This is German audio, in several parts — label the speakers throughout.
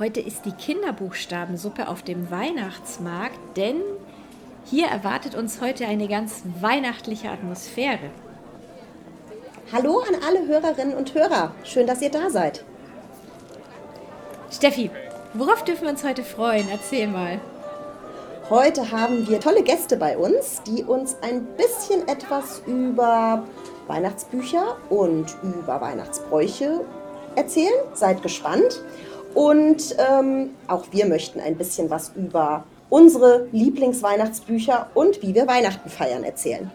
Speaker 1: Heute ist die Kinderbuchstabensuppe auf dem Weihnachtsmarkt, denn hier erwartet uns heute eine ganz weihnachtliche Atmosphäre.
Speaker 2: Hallo an alle Hörerinnen und Hörer. Schön, dass ihr da seid.
Speaker 1: Steffi, worauf dürfen wir uns heute freuen? Erzähl mal.
Speaker 2: Heute haben wir tolle Gäste bei uns, die uns ein bisschen etwas über Weihnachtsbücher und über Weihnachtsbräuche erzählen. Seid gespannt. Und ähm, auch wir möchten ein bisschen was über unsere Lieblingsweihnachtsbücher und wie wir Weihnachten feiern erzählen.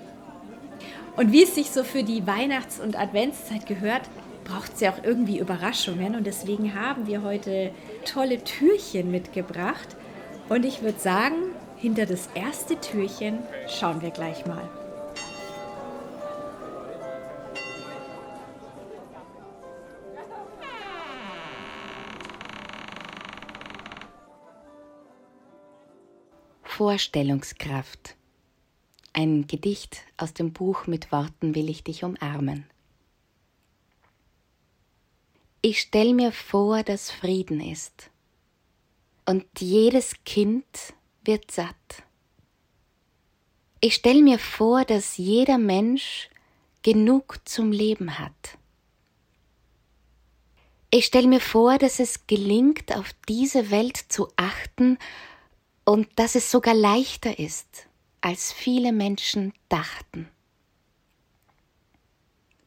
Speaker 1: Und wie es sich so für die Weihnachts- und Adventszeit gehört, braucht es ja auch irgendwie Überraschungen. Und deswegen haben wir heute tolle Türchen mitgebracht. Und ich würde sagen, hinter das erste Türchen schauen wir gleich mal.
Speaker 3: Vorstellungskraft. Ein Gedicht aus dem Buch Mit Worten will ich dich umarmen. Ich stell mir vor, dass Frieden ist, und jedes Kind wird satt. Ich stell mir vor, dass jeder Mensch genug zum Leben hat. Ich stell mir vor, dass es gelingt, auf diese Welt zu achten und dass es sogar leichter ist, als viele Menschen dachten.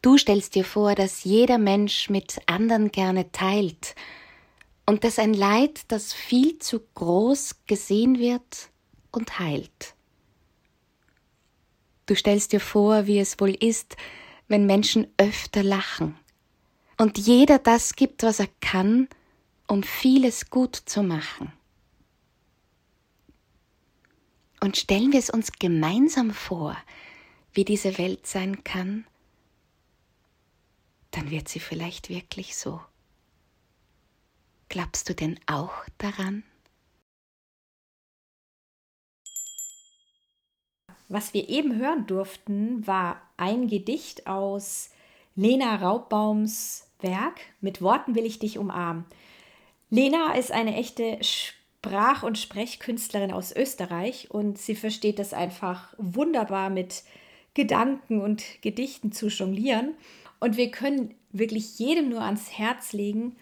Speaker 3: Du stellst dir vor, dass jeder Mensch mit anderen gerne teilt und dass ein Leid, das viel zu groß gesehen wird und heilt. Du stellst dir vor, wie es wohl ist, wenn Menschen öfter lachen und jeder das gibt, was er kann, um vieles gut zu machen. Und stellen wir es uns gemeinsam vor, wie diese Welt sein kann, dann wird sie vielleicht wirklich so. Glaubst du denn auch daran?
Speaker 1: Was wir eben hören durften, war ein Gedicht aus Lena Raubbaums Werk Mit Worten will ich dich umarmen. Lena ist eine echte Sprach- und Sprechkünstlerin aus Österreich und sie versteht es einfach wunderbar mit Gedanken und Gedichten zu jonglieren. Und wir können wirklich jedem nur ans Herz legen,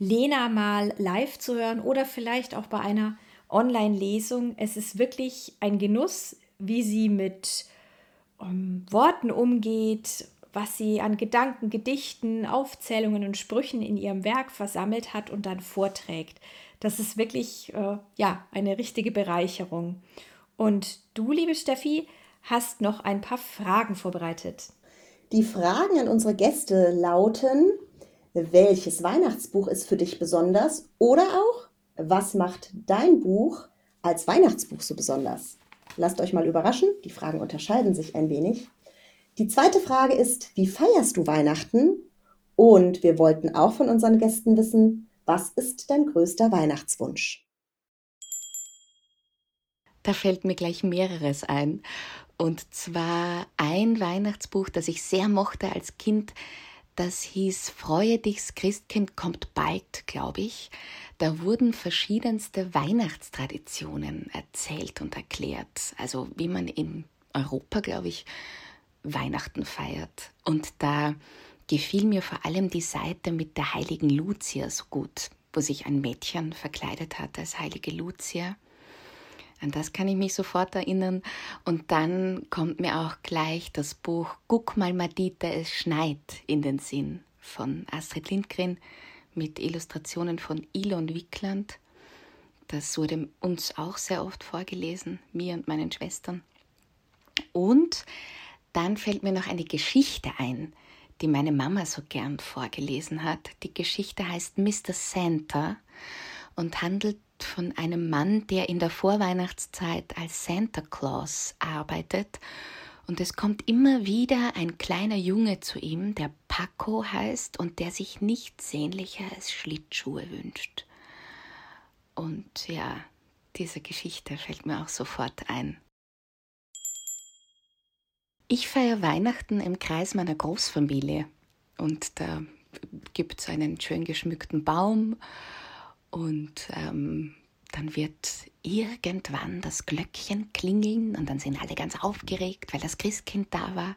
Speaker 1: Lena mal live zu hören oder vielleicht auch bei einer Online-Lesung. Es ist wirklich ein Genuss, wie sie mit um, ähm, Worten umgeht, was sie an Gedanken, Gedichten, Aufzählungen und Sprüchen in ihrem Werk versammelt hat und dann vorträgt. Das ist wirklich äh, ja, eine richtige Bereicherung. Und du, liebe Steffi, hast noch ein paar Fragen vorbereitet.
Speaker 2: Die Fragen an unsere Gäste lauten, welches Weihnachtsbuch ist für dich besonders? Oder auch, was macht dein Buch als Weihnachtsbuch so besonders? Lasst euch mal überraschen, die Fragen unterscheiden sich ein wenig. Die zweite Frage ist, wie feierst du Weihnachten? Und wir wollten auch von unseren Gästen wissen, was ist dein größter Weihnachtswunsch?
Speaker 3: Da fällt mir gleich mehreres ein. Und zwar ein Weihnachtsbuch, das ich sehr mochte als Kind. Das hieß Freue dich's Christkind kommt bald, glaube ich. Da wurden verschiedenste Weihnachtstraditionen erzählt und erklärt. Also wie man in Europa, glaube ich, Weihnachten feiert. Und da gefiel mir vor allem die Seite mit der heiligen Lucia so gut, wo sich ein Mädchen verkleidet hat als heilige Lucia. An das kann ich mich sofort erinnern. Und dann kommt mir auch gleich das Buch Guck mal, Madita, es schneit in den Sinn von Astrid Lindgren mit Illustrationen von Ilon Wickland. Das wurde uns auch sehr oft vorgelesen, mir und meinen Schwestern. Und dann fällt mir noch eine Geschichte ein, die meine Mama so gern vorgelesen hat. Die Geschichte heißt Mr. Santa und handelt von einem Mann, der in der Vorweihnachtszeit als Santa Claus arbeitet. Und es kommt immer wieder ein kleiner Junge zu ihm, der Paco heißt und der sich nichts sehnlicher als Schlittschuhe wünscht. Und ja, diese Geschichte fällt mir auch sofort ein. Ich feiere Weihnachten im Kreis meiner Großfamilie und da gibt es einen schön geschmückten Baum Und ähm, dann wird irgendwann das Glöckchen klingeln und dann sind alle ganz aufgeregt, weil das Christkind da war.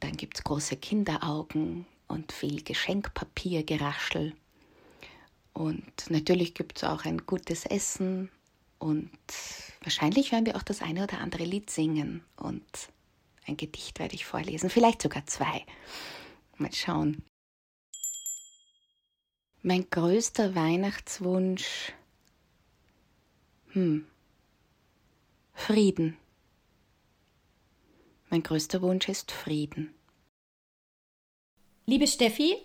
Speaker 3: Dann gibt es große Kinderaugen und viel Geschenkpapiergeraschel. Und natürlich gibt es auch ein gutes Essen und wahrscheinlich werden wir auch das eine oder andere Lied singen und ein Gedicht werde ich vorlesen, vielleicht sogar zwei. Mal schauen. Mein größter Weihnachtswunsch. Hm. Frieden. Mein größter Wunsch ist Frieden.
Speaker 1: Liebe Steffi,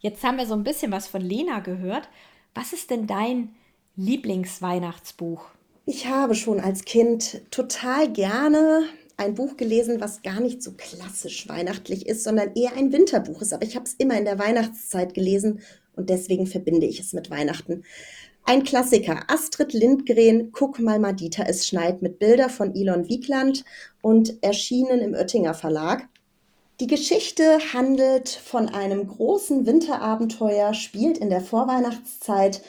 Speaker 1: jetzt haben wir so ein bisschen was von Lena gehört. Was ist denn dein Lieblingsweihnachtsbuch?
Speaker 2: Ich habe schon als Kind total gerne ein Buch gelesen, was gar nicht so klassisch weihnachtlich ist, sondern eher ein Winterbuch ist. Aber ich habe es immer in der Weihnachtszeit gelesen und deswegen verbinde ich es mit Weihnachten. Ein Klassiker, Astrid Lindgren, Guck mal Madita, es schneit mit Bilder von Elon Wiegland und erschienen im Oettinger Verlag. Die Geschichte handelt von einem großen Winterabenteuer, spielt in der Vorweihnachtszeit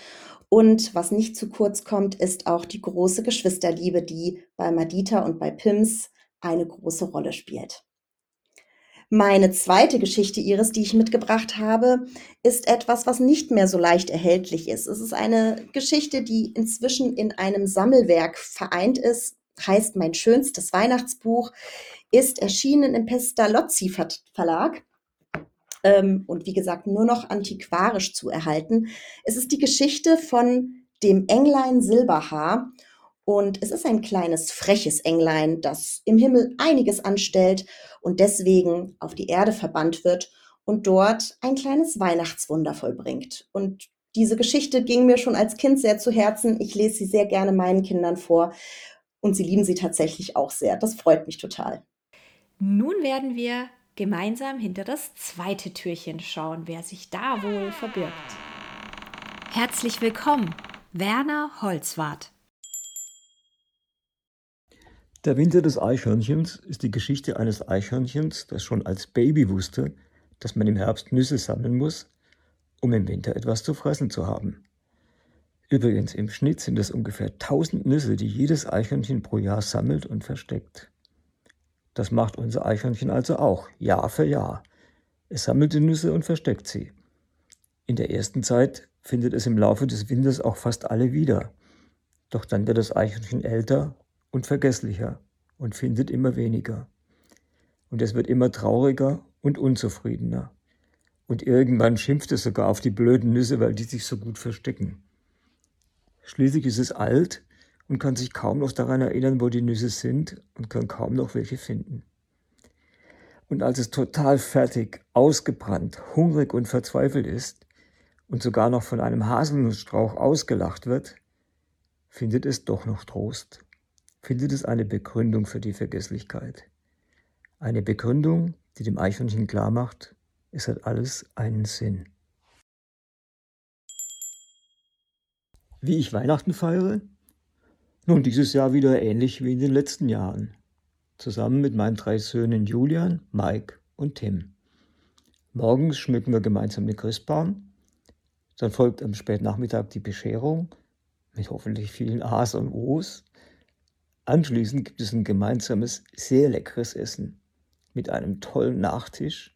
Speaker 2: und was nicht zu kurz kommt, ist auch die große Geschwisterliebe, die bei Madita und bei Pims eine große Rolle spielt. Meine zweite Geschichte Iris, die ich mitgebracht habe, ist etwas, was nicht mehr so leicht erhältlich ist. Es ist eine Geschichte, die inzwischen in einem Sammelwerk vereint ist, heißt Mein schönstes Weihnachtsbuch, ist erschienen im Pestalozzi Verlag ähm, und wie gesagt nur noch antiquarisch zu erhalten. Es ist die Geschichte von dem Englein Silberhaar und es ist ein kleines, freches Englein, das im Himmel einiges anstellt und deswegen auf die Erde verbannt wird und dort ein kleines Weihnachtswunder vollbringt. Und diese Geschichte ging mir schon als Kind sehr zu Herzen. Ich lese sie sehr gerne meinen Kindern vor und sie lieben sie tatsächlich auch sehr. Das freut mich total.
Speaker 1: Nun werden wir gemeinsam hinter das zweite Türchen schauen, wer sich da wohl verbirgt. Herzlich willkommen, Werner Holzwart.
Speaker 4: Der Winter des Eichhörnchens ist die Geschichte eines Eichhörnchens, das schon als Baby wusste, dass man im Herbst Nüsse sammeln muss, um im Winter etwas zu fressen zu haben. Übrigens, im Schnitt sind es ungefähr 1000 Nüsse, die jedes Eichhörnchen pro Jahr sammelt und versteckt. Das macht unser Eichhörnchen also auch, Jahr für Jahr. Es sammelt die Nüsse und versteckt sie. In der ersten Zeit findet es im Laufe des Winters auch fast alle wieder. Doch dann wird das Eichhörnchen älter und vergesslicher und findet immer weniger. Und es wird immer trauriger und unzufriedener. Und irgendwann schimpft es sogar auf die blöden Nüsse, weil die sich so gut verstecken. Schließlich ist es alt und kann sich kaum noch daran erinnern, wo die Nüsse sind und kann kaum noch welche finden. Und als es total fertig, ausgebrannt, hungrig und verzweifelt ist und sogar noch von einem Haselnussstrauch ausgelacht wird, findet es doch noch Trost findet es eine Begründung für die Vergesslichkeit. Eine Begründung, die dem Eichhörnchen klar macht, es hat alles einen Sinn. Wie ich Weihnachten feiere? Nun, dieses Jahr wieder ähnlich wie in den letzten Jahren. Zusammen mit meinen drei Söhnen Julian, Mike und Tim. Morgens schmücken wir gemeinsam den Christbaum. Dann folgt am Spätnachmittag die Bescherung mit hoffentlich vielen A's und O's. Anschließend gibt es ein gemeinsames, sehr leckeres Essen mit einem tollen Nachtisch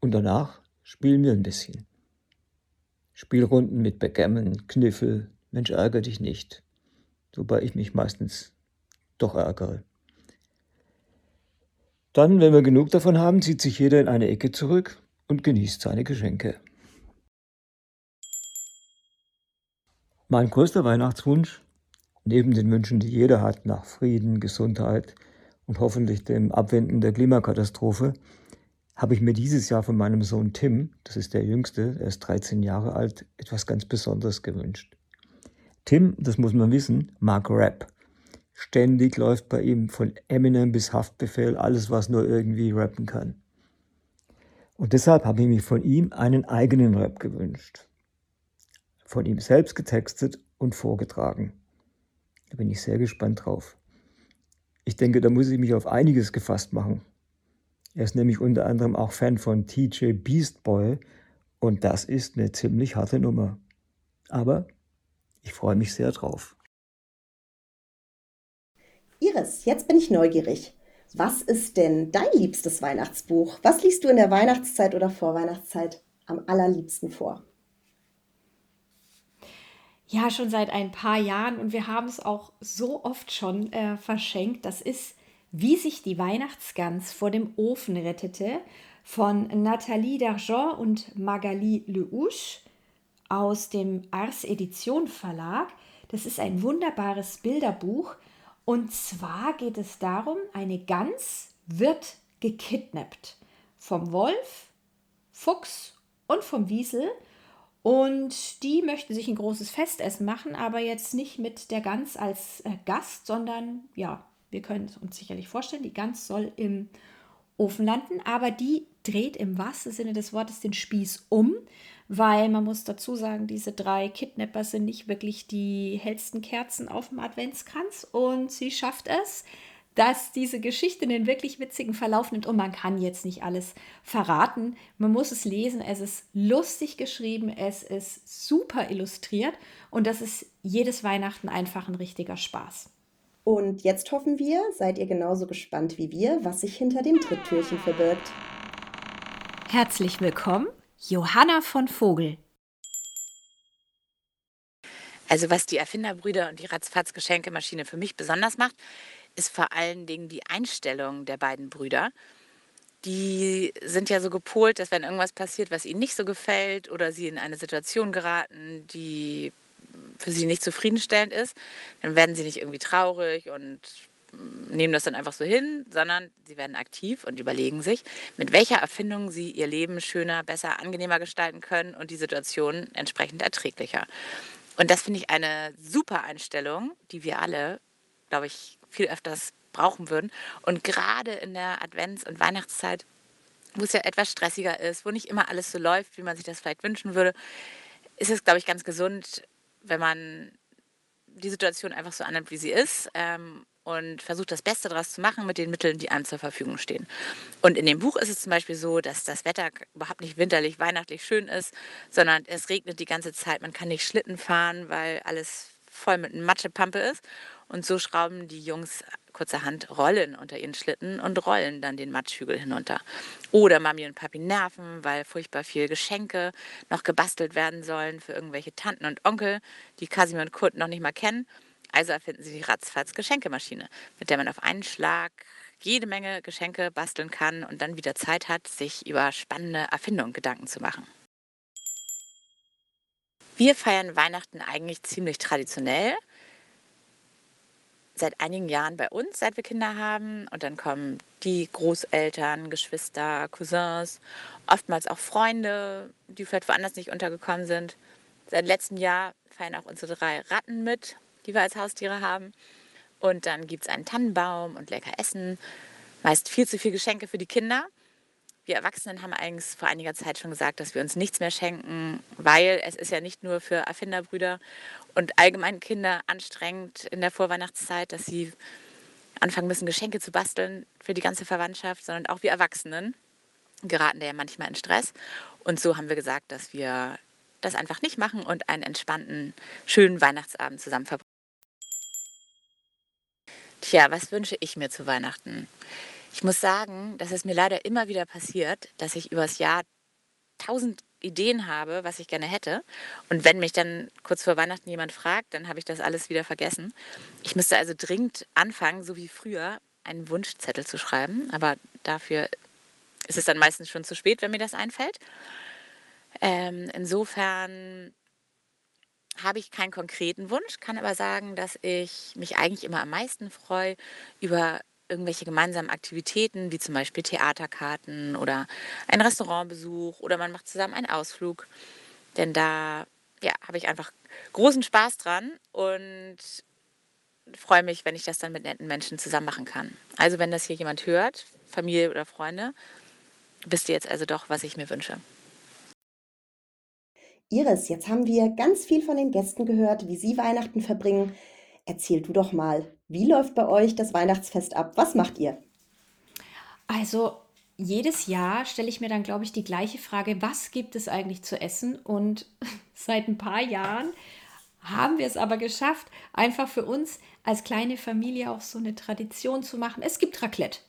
Speaker 4: und danach spielen wir ein bisschen. Spielrunden mit Backgammon, Kniffel, Mensch ärger dich nicht, wobei ich mich meistens doch ärgere. Dann, wenn wir genug davon haben, zieht sich jeder in eine Ecke zurück und genießt seine Geschenke. Mein größter Weihnachtswunsch Neben den Wünschen, die jeder hat nach Frieden, Gesundheit und hoffentlich dem Abwenden der Klimakatastrophe, habe ich mir dieses Jahr von meinem Sohn Tim, das ist der Jüngste, er ist 13 Jahre alt, etwas ganz Besonderes gewünscht. Tim, das muss man wissen, mag Rap. Ständig läuft bei ihm von Eminem bis Haftbefehl alles, was nur irgendwie rappen kann. Und deshalb habe ich mir von ihm einen eigenen Rap gewünscht. Von ihm selbst getextet und vorgetragen. Da bin ich sehr gespannt drauf. Ich denke, da muss ich mich auf einiges gefasst machen. Er ist nämlich unter anderem auch Fan von TJ Beast Boy und das ist eine ziemlich harte Nummer. Aber Ich freue mich sehr drauf.
Speaker 2: Iris, jetzt bin ich neugierig. Was ist denn dein liebstes Weihnachtsbuch? Was liest du in der Weihnachtszeit oder Vorweihnachtszeit am allerliebsten vor?
Speaker 1: Ja, schon seit ein paar Jahren und wir haben es auch so oft schon äh, verschenkt. Das ist Wie sich die Weihnachtsgans vor dem Ofen rettete von Nathalie Dargent und Magali Lehouche aus dem Ars Edition Verlag. Das ist ein wunderbares Bilderbuch und zwar geht es darum, eine Gans wird gekidnappt vom Wolf, Fuchs und vom Wiesel. Und die möchten sich ein großes Festessen machen, aber jetzt nicht mit der Gans als äh, Gast, sondern ja, wir können es uns sicherlich vorstellen, die Gans soll im Ofen landen, aber die dreht im wahrsten Sinne des Wortes den Spieß um, weil man muss dazu sagen, diese drei Kidnapper sind nicht wirklich die hellsten Kerzen auf dem Adventskranz und sie schafft es, dass diese Geschichte einen wirklich witzigen Verlauf nimmt und man kann jetzt nicht alles verraten. Man muss es lesen, es ist lustig geschrieben, es ist super illustriert und das ist jedes Weihnachten einfach ein richtiger Spaß.
Speaker 2: Und jetzt hoffen wir, seid ihr genauso gespannt wie wir, was sich hinter dem Tritttürchen verbirgt.
Speaker 1: Herzlich willkommen Johanna von Vogel.
Speaker 5: Also was die Erfinderbrüder und die Ratzfatz-Geschenkemaschine für mich besonders macht, ist vor allen Dingen die Einstellung der beiden Brüder. Die sind ja so gepolt, dass wenn irgendwas passiert, was ihnen nicht so gefällt oder sie in eine Situation geraten, die für sie nicht zufriedenstellend ist, dann werden sie nicht irgendwie traurig und nehmen das dann einfach so hin, sondern sie werden aktiv und überlegen sich, mit welcher Erfindung sie ihr Leben schöner, besser, angenehmer gestalten können und die Situation entsprechend erträglicher. Und das finde ich eine super Einstellung, die wir alle, glaube ich, viel öfters brauchen würden. Und gerade in der Advents- und Weihnachtszeit, wo es ja etwas stressiger ist, wo nicht immer alles so läuft, wie man sich das vielleicht wünschen würde, ist es, glaube ich, ganz gesund, wenn man die Situation einfach so annimmt, wie sie ist ähm, und versucht das Beste daraus zu machen mit den Mitteln, die einem zur Verfügung stehen. Und in dem Buch ist es zum Beispiel so, dass das Wetter überhaupt nicht winterlich, weihnachtlich schön ist, sondern es regnet die ganze Zeit. Man kann nicht Schlitten fahren, weil alles voll mit Matschepampe ist. Und so schrauben die Jungs kurzerhand Rollen unter ihren Schlitten und rollen dann den Matschhügel hinunter. Oder Mami und Papi nerven, weil furchtbar viel Geschenke noch gebastelt werden sollen für irgendwelche Tanten und Onkel, die Kasimir und Kurt noch nicht mal kennen. Also erfinden sie die Ratzfatz Geschenkemaschine, mit der man auf einen Schlag jede Menge Geschenke basteln kann und dann wieder Zeit hat, sich über spannende Erfindungen Gedanken zu machen. Wir feiern Weihnachten eigentlich ziemlich traditionell. Seit einigen Jahren bei uns, seit wir Kinder haben. Und dann kommen die Großeltern, Geschwister, Cousins, oftmals auch Freunde, die vielleicht woanders nicht untergekommen sind. Seit letztem Jahr feiern auch unsere drei Ratten mit die wir als Haustiere haben. Und dann gibt es einen Tannenbaum und lecker Essen. Meist viel zu viel Geschenke für die Kinder. Wir Erwachsenen haben eigentlich vor einiger Zeit schon gesagt, dass wir uns nichts mehr schenken, weil es ist ja nicht nur für Erfinderbrüder und allgemein Kinder anstrengend in der Vorweihnachtszeit, dass sie anfangen müssen, Geschenke zu basteln für die ganze Verwandtschaft, sondern auch wir Erwachsenen geraten da ja manchmal in Stress. Und so haben wir gesagt, dass wir das einfach nicht machen und einen entspannten, schönen Weihnachtsabend zusammen verbringen. Tja, was wünsche ich mir zu Weihnachten? Ich muss sagen, dass es mir leider immer wieder passiert, dass ich übers Jahr tausend Ideen habe, was ich gerne hätte. Und wenn mich dann kurz vor Weihnachten jemand fragt, dann habe ich das alles wieder vergessen. Ich müsste also dringend anfangen, so wie früher, einen Wunschzettel zu schreiben. Aber dafür ist es dann meistens schon zu spät, wenn mir das einfällt. Ähm, insofern habe ich keinen konkreten Wunsch, kann aber sagen, dass ich mich eigentlich immer am meisten freue über irgendwelche gemeinsamen Aktivitäten, wie zum Beispiel Theaterkarten oder ein Restaurantbesuch oder man macht zusammen einen Ausflug. Denn da ja, habe ich einfach großen Spaß dran und freue mich, wenn ich das dann mit netten Menschen zusammen machen kann. Also wenn das hier jemand hört, Familie oder Freunde, wisst ihr jetzt also doch, was ich mir wünsche.
Speaker 2: Iris, jetzt haben wir ganz viel von den Gästen gehört, wie sie Weihnachten verbringen. Erzähl du doch mal, wie läuft bei euch das Weihnachtsfest ab? Was macht ihr?
Speaker 1: Also jedes Jahr stelle ich mir dann, glaube ich, die gleiche Frage, was gibt es eigentlich zu essen? Und seit ein paar Jahren haben wir es aber geschafft, einfach für uns als kleine Familie auch so eine Tradition zu machen. Es gibt Raclette.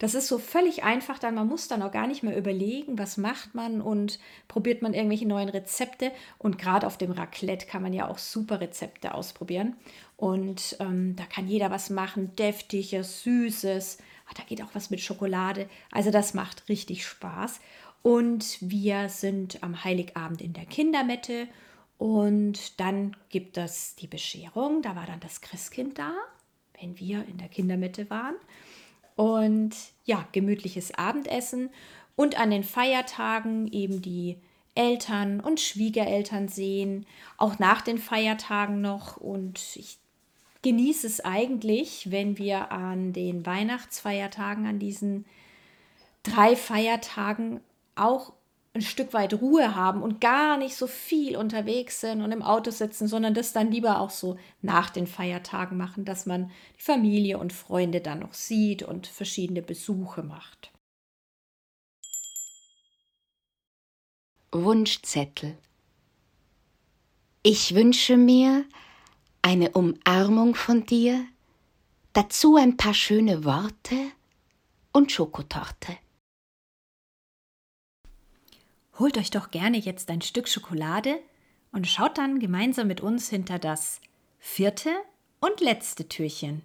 Speaker 1: Das ist so völlig einfach, dann man muss dann auch gar nicht mehr überlegen, was macht man und probiert man irgendwelche neuen Rezepte. Und gerade auf dem Raclette kann man ja auch super Rezepte ausprobieren. Und ähm, da kann jeder was machen, deftiges, süßes. Ach, da geht auch was mit Schokolade. Also das macht richtig Spaß. Und wir sind am Heiligabend in der Kindermette und dann gibt es die Bescherung. Da war dann das Christkind da, wenn wir in der Kindermette waren. Und ja, gemütliches Abendessen und an den Feiertagen eben die Eltern und Schwiegereltern sehen, auch nach den Feiertagen noch. Und ich genieße es eigentlich, wenn wir an den Weihnachtsfeiertagen, an diesen drei Feiertagen auch ein Stück weit Ruhe haben und gar nicht so viel unterwegs sind und im Auto sitzen, sondern das dann lieber auch so nach den Feiertagen machen, dass man die Familie und Freunde dann noch sieht und verschiedene Besuche macht.
Speaker 3: Wunschzettel. Ich wünsche mir eine Umarmung von dir, dazu ein paar schöne Worte und Schokotorte.
Speaker 1: Holt euch doch gerne jetzt ein Stück Schokolade und schaut dann gemeinsam mit uns hinter das vierte und letzte Türchen.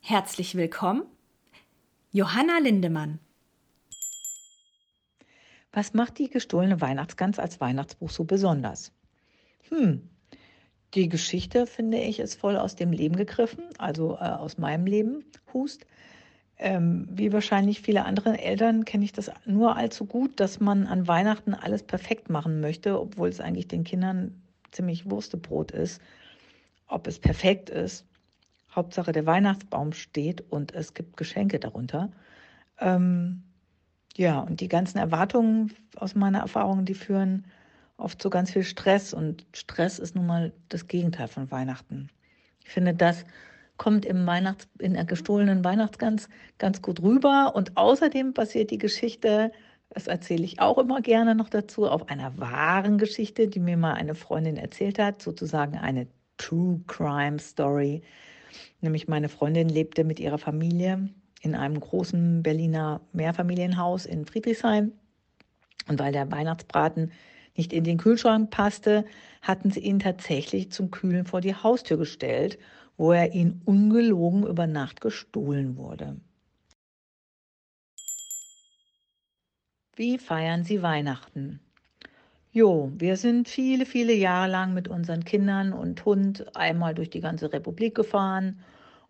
Speaker 1: Herzlich willkommen, Johanna Lindemann.
Speaker 6: Was macht die gestohlene Weihnachtsgans als Weihnachtsbuch so besonders? Hm, die Geschichte, finde ich, ist voll aus dem Leben gegriffen, also äh, aus meinem Leben, Hust. Ähm, wie wahrscheinlich viele andere Eltern kenne ich das nur allzu gut, dass man an Weihnachten alles perfekt machen möchte, obwohl es eigentlich den Kindern ziemlich Wurstebrot ist. Ob es perfekt ist, Hauptsache der Weihnachtsbaum steht und es gibt Geschenke darunter. Ähm, ja, und die ganzen Erwartungen aus meiner Erfahrung, die führen oft zu ganz viel Stress und Stress ist nun mal das Gegenteil von Weihnachten. Ich finde, das kommt im Weihnachts-, in der gestohlenen Weihnachtsgans ganz gut rüber. Und außerdem basiert die Geschichte, das erzähle ich auch immer gerne noch dazu, auf einer wahren Geschichte, die mir mal eine Freundin erzählt hat, sozusagen eine True Crime Story. Nämlich meine Freundin lebte mit ihrer Familie in einem großen Berliner Mehrfamilienhaus in Friedrichshain. Und weil der Weihnachtsbraten nicht in den Kühlschrank passte, hatten sie ihn tatsächlich zum Kühlen vor die Haustür gestellt wo er ihn ungelogen über Nacht gestohlen wurde. Wie feiern Sie Weihnachten? Jo, wir sind viele, viele Jahre lang mit unseren Kindern und Hund einmal durch die ganze Republik gefahren,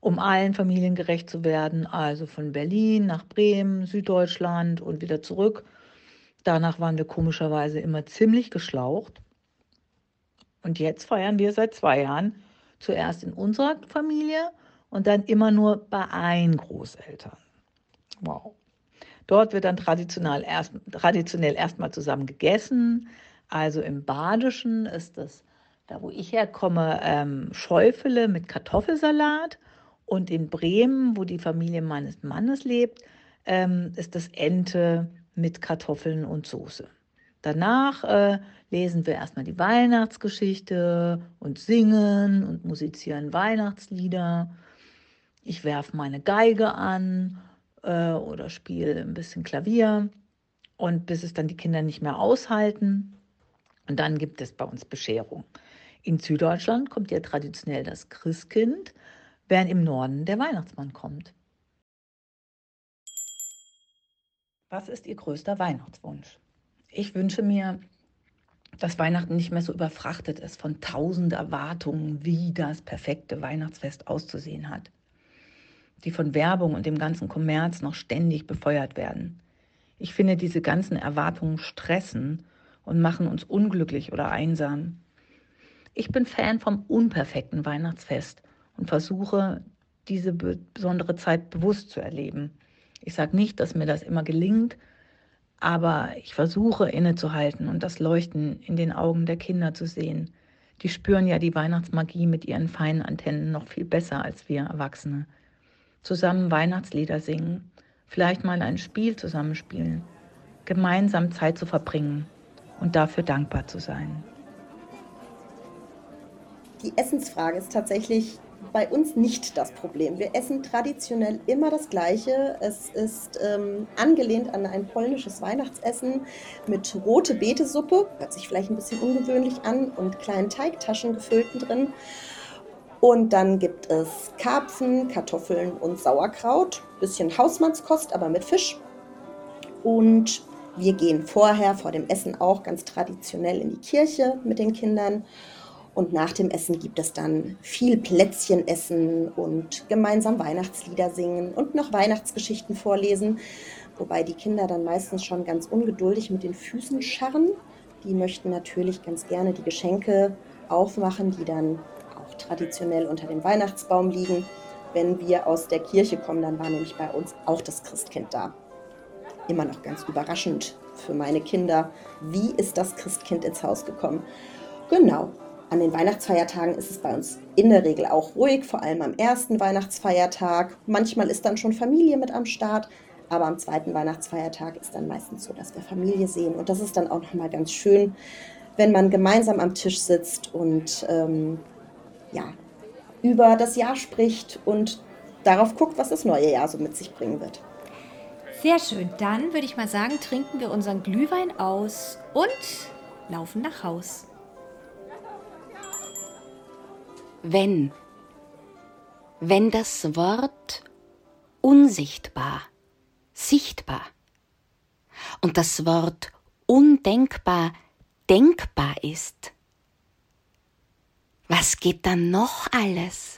Speaker 6: um allen Familien gerecht zu werden, also von Berlin nach Bremen, Süddeutschland und wieder zurück. Danach waren wir komischerweise immer ziemlich geschlaucht. Und jetzt feiern wir seit zwei Jahren Zuerst in unserer Familie und dann immer nur bei ein Großeltern. Wow. Dort wird dann traditionell, erst, traditionell erstmal zusammen gegessen. Also im Badischen ist das, da wo ich herkomme, ähm, Schäufele mit Kartoffelsalat. Und in Bremen, wo die Familie meines Mannes lebt, ähm, ist das Ente mit Kartoffeln und Soße. Danach äh, lesen wir erstmal die Weihnachtsgeschichte und singen und musizieren Weihnachtslieder. Ich werfe meine Geige an äh, oder spiele ein bisschen Klavier und bis es dann die Kinder nicht mehr aushalten. Und dann gibt es bei uns Bescherung. In Süddeutschland kommt ja traditionell das Christkind, während im Norden der Weihnachtsmann kommt. Was ist Ihr größter Weihnachtswunsch? Ich wünsche mir, dass Weihnachten nicht mehr so überfrachtet ist von tausend Erwartungen, wie das perfekte Weihnachtsfest auszusehen hat, die von Werbung und dem ganzen Kommerz noch ständig befeuert werden. Ich finde, diese ganzen Erwartungen stressen und machen uns unglücklich oder einsam. Ich bin Fan vom unperfekten Weihnachtsfest und versuche, diese besondere Zeit bewusst zu erleben. Ich sage nicht, dass mir das immer gelingt, aber ich versuche innezuhalten und das Leuchten in den Augen der Kinder zu sehen. Die spüren ja die Weihnachtsmagie mit ihren feinen Antennen noch viel besser als wir Erwachsene. Zusammen Weihnachtslieder singen, vielleicht mal ein Spiel zusammenspielen, gemeinsam Zeit zu verbringen und dafür dankbar zu sein.
Speaker 2: Die Essensfrage ist tatsächlich bei uns nicht das Problem. Wir essen traditionell immer das Gleiche. Es ist ähm, angelehnt an ein polnisches Weihnachtsessen mit rote Betesuppe, hört sich vielleicht ein bisschen ungewöhnlich an, und kleinen Teigtaschen gefüllten drin. Und dann gibt es Karpfen, Kartoffeln und Sauerkraut. Bisschen Hausmannskost, aber mit Fisch. Und wir gehen vorher, vor dem Essen auch ganz traditionell in die Kirche mit den Kindern. Und nach dem Essen gibt es dann viel Plätzchen essen und gemeinsam Weihnachtslieder singen und noch Weihnachtsgeschichten vorlesen. Wobei die Kinder dann meistens schon ganz ungeduldig mit den Füßen scharren. Die möchten natürlich ganz gerne die Geschenke aufmachen, die dann auch traditionell unter dem Weihnachtsbaum liegen. Wenn wir aus der Kirche kommen, dann war nämlich bei uns auch das Christkind da. Immer noch ganz überraschend für meine Kinder. Wie ist das Christkind ins Haus gekommen? Genau, an den Weihnachtsfeiertagen ist es bei uns in der Regel auch ruhig, vor allem am ersten Weihnachtsfeiertag. Manchmal ist dann schon Familie mit am Start, aber am zweiten Weihnachtsfeiertag ist dann meistens so, dass wir Familie sehen. Und das ist dann auch nochmal ganz schön, wenn man gemeinsam am Tisch sitzt und ähm, ja, über das Jahr spricht und darauf guckt, was das neue Jahr so mit sich bringen wird.
Speaker 1: Sehr schön. Dann würde ich mal sagen, trinken wir unseren Glühwein aus und laufen nach Haus.
Speaker 3: Wenn, wenn das Wort unsichtbar, sichtbar und das Wort undenkbar, denkbar ist, was geht dann noch alles?